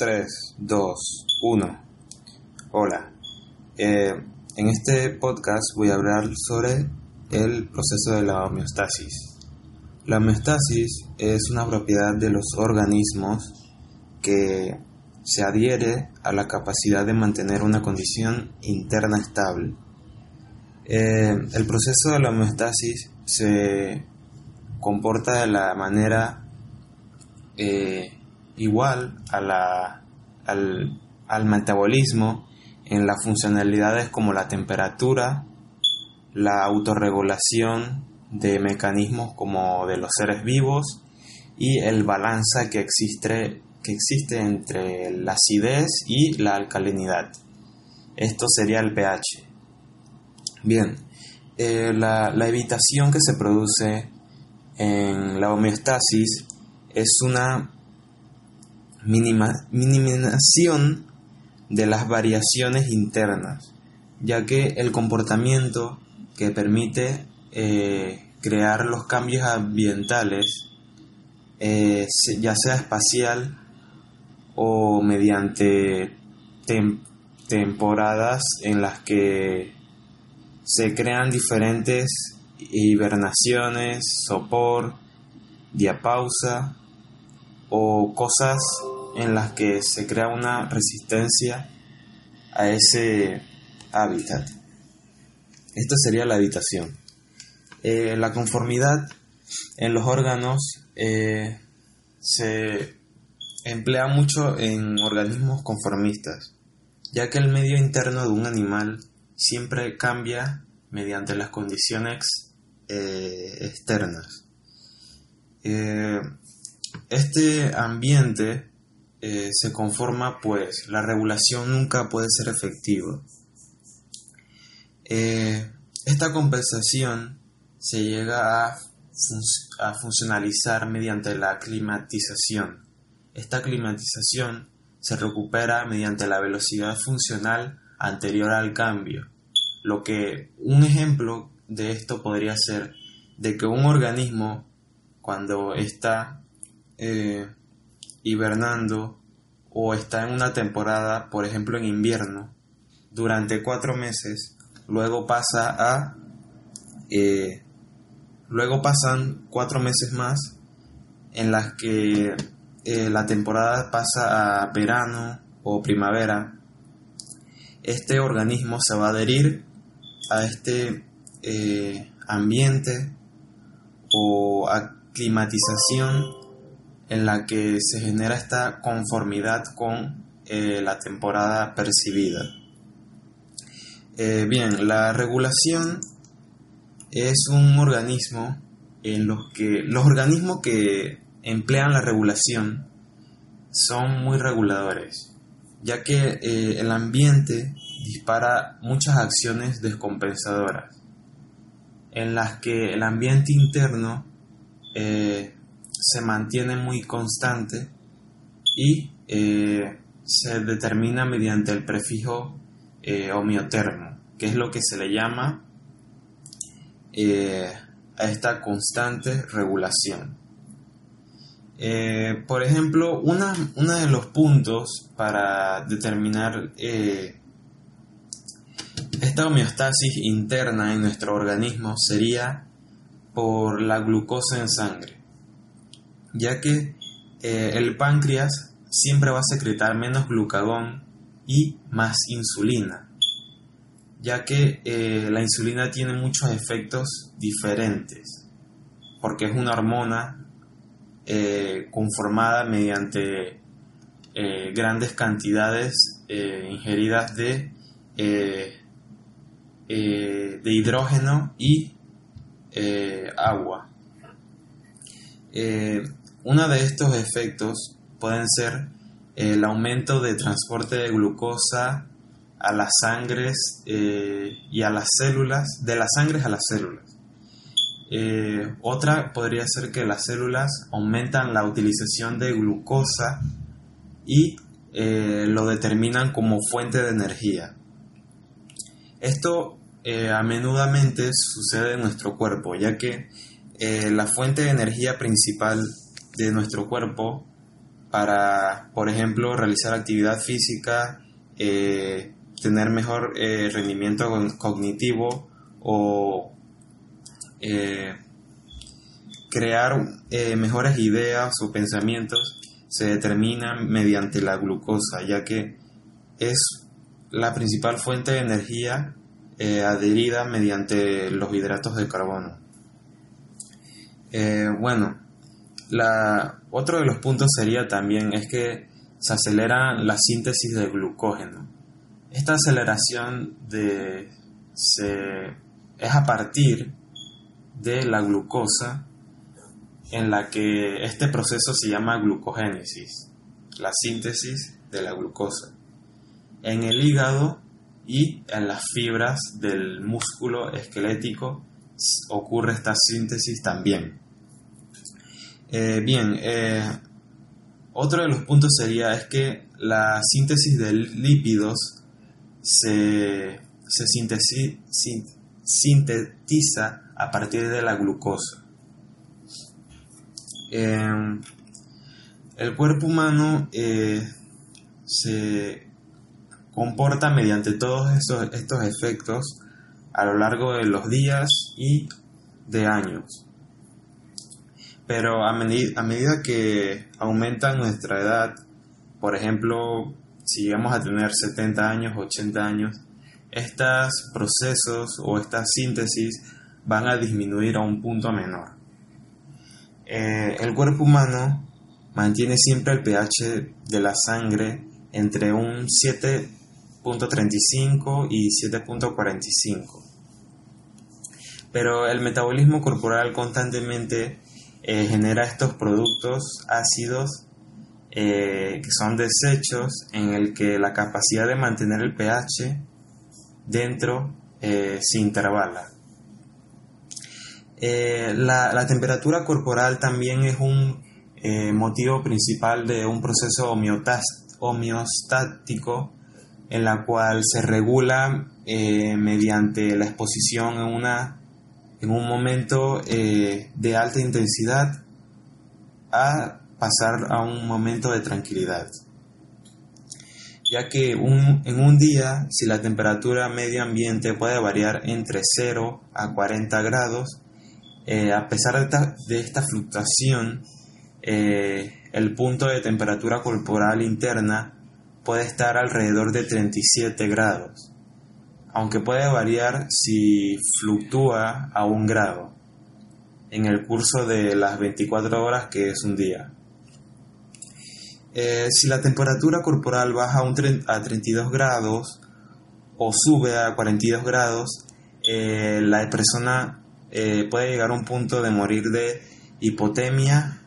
3, 2, 1. Hola. Eh, en este podcast voy a hablar sobre el proceso de la homeostasis. La homeostasis es una propiedad de los organismos que se adhiere a la capacidad de mantener una condición interna estable. Eh, el proceso de la homeostasis se comporta de la manera eh, igual a la, al, al metabolismo en las funcionalidades como la temperatura, la autorregulación de mecanismos como de los seres vivos y el balance que existe, que existe entre la acidez y la alcalinidad. Esto sería el pH. Bien, eh, la, la evitación que se produce en la homeostasis es una minimización de las variaciones internas, ya que el comportamiento que permite eh, crear los cambios ambientales, eh, ya sea espacial o mediante temporadas en las que se crean diferentes hibernaciones, sopor, diapausa o cosas en las que se crea una resistencia a ese hábitat. Esta sería la habitación. Eh, la conformidad en los órganos eh, se emplea mucho en organismos conformistas, ya que el medio interno de un animal siempre cambia mediante las condiciones eh, externas. Este ambiente eh, se conforma, pues la regulación nunca puede ser efectiva. Eh, esta compensación se llega a, a, funcionalizar mediante la climatización. Esta climatización se recupera mediante la velocidad funcional anterior al cambio. Lo que un ejemplo de esto podría ser de que un organismo cuando está eh, hibernando o está en una temporada, por ejemplo en invierno, durante cuatro meses, luego pasa a... Eh, luego pasan cuatro meses más en las que eh, la temporada pasa a verano o primavera. Este organismo se va a adherir a este ambiente o aclimatización en la que se genera esta conformidad con eh, la temporada percibida. Eh, bien, la regulación es un organismo en los que los organismos que emplean la regulación son muy reguladores, ya que eh, el ambiente dispara muchas acciones descompensadoras, en las que el ambiente interno se mantiene muy constante y eh, se determina mediante el prefijo eh, homeotermo, que es lo que se le llama eh, a esta constante regulación. por ejemplo, uno de los puntos para determinar esta homeostasis interna en nuestro organismo sería por la glucosa en sangre ya que eh, el páncreas siempre va a secretar menos glucagón y más insulina, ya que eh, la insulina tiene muchos efectos diferentes, porque es una hormona eh, conformada mediante grandes cantidades ingeridas de, de hidrógeno y agua. Uno de estos efectos pueden ser el aumento de transporte de glucosa a las sangres eh, y a las células, de las sangres a las células. Eh, otra podría ser que las células aumentan la utilización de glucosa y eh, lo determinan como fuente de energía. Esto a menudamente sucede en nuestro cuerpo, ya que la fuente de energía principal de nuestro cuerpo para, por ejemplo, realizar actividad física, eh, tener mejor eh, rendimiento cognitivo o eh, crear mejores ideas o pensamientos se determinan mediante la glucosa, ya que es la principal fuente de energía adherida mediante los hidratos de carbono. bueno, otro de los puntos sería también es que se acelera la síntesis de glucógeno. Esta aceleración de, es a partir de la glucosa en la que este proceso se llama glucogénesis, la síntesis de la glucosa. En el hígado y en las fibras del músculo esquelético ocurre esta síntesis también. Eh, bien, eh, otro de los puntos sería es que la síntesis de lípidos se, sintetiza a partir de la glucosa. Em, el cuerpo humano eh, se comporta mediante todos estos efectos a lo largo de los días y de años pero a, medida que aumenta nuestra edad, por ejemplo, si llegamos a tener 70 años, 80 años, estos procesos o estas síntesis van a disminuir a un punto menor. Eh, el cuerpo humano mantiene siempre el pH de la sangre entre un 7.35 y 7.45. Pero el metabolismo corporal constantemente eh, genera estos productos ácidos eh, que son desechos en el que la capacidad de mantener el pH dentro eh, se intervala. La, la, temperatura corporal también es un motivo principal de un proceso homeostático en la cual se regula mediante la exposición en una en un momento eh, de alta intensidad a pasar a un momento de tranquilidad. Ya que en un día, si la temperatura medio ambiente puede variar entre 0 a 40 grados, eh, a pesar de esta, fluctuación, eh, el punto de temperatura corporal interna puede estar alrededor de 37 grados aunque puede variar si fluctúa a un grado en el curso de las 24 horas que es un día. Eh, si la temperatura corporal baja a 32 grados o sube a 42 grados, eh, la persona eh, puede llegar a un punto de morir de hipotemia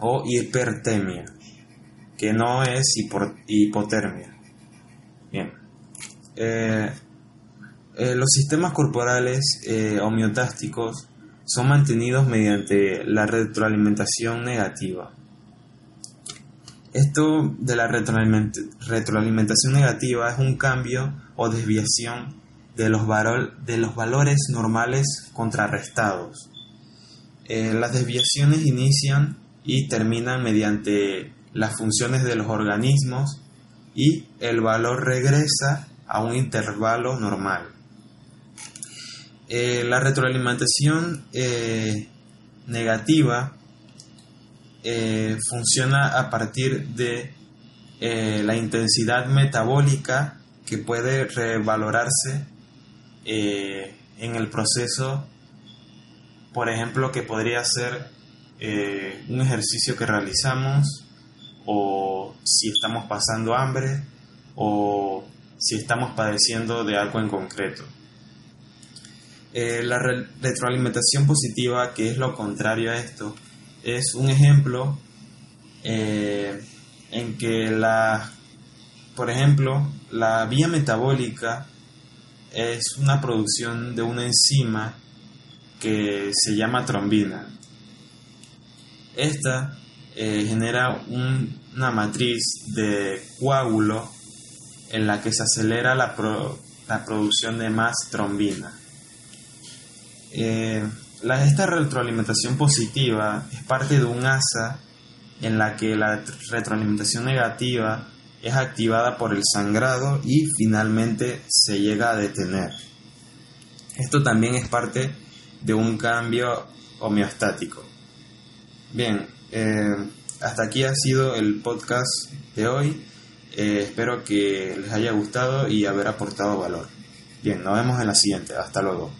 o hipertemia, que no es hipotermia. Bien. Eh, eh, los sistemas corporales eh, homeotásticos son mantenidos mediante la retroalimentación negativa. Esto de la retroalimentación negativa es un cambio o desviación de los, de los valores normales contrarrestados. las desviaciones inician y terminan mediante las funciones de los organismos y el valor regresa a un intervalo normal. Eh, la retroalimentación eh, negativa eh, funciona a partir de la intensidad metabólica que puede revalorarse en el proceso, por ejemplo, que podría ser un ejercicio que realizamos o si estamos pasando hambre o si estamos padeciendo de algo en concreto. Eh, la retroalimentación positiva, que es lo contrario a esto, es un ejemplo eh, en que la, por ejemplo, la vía metabólica es una producción de una enzima que se llama trombina. Esta eh, genera una matriz de coágulo en la que se acelera la, la producción de más trombina. Eh, esta retroalimentación positiva es parte de un asa en la que la retroalimentación negativa es activada por el sangrado y finalmente se llega a detener. Esto también es parte de un cambio homeostático. Bien, eh, hasta aquí ha sido el podcast de hoy. Eh, espero que les haya gustado y haber aportado valor. Bien, nos vemos en la siguiente. Hasta luego.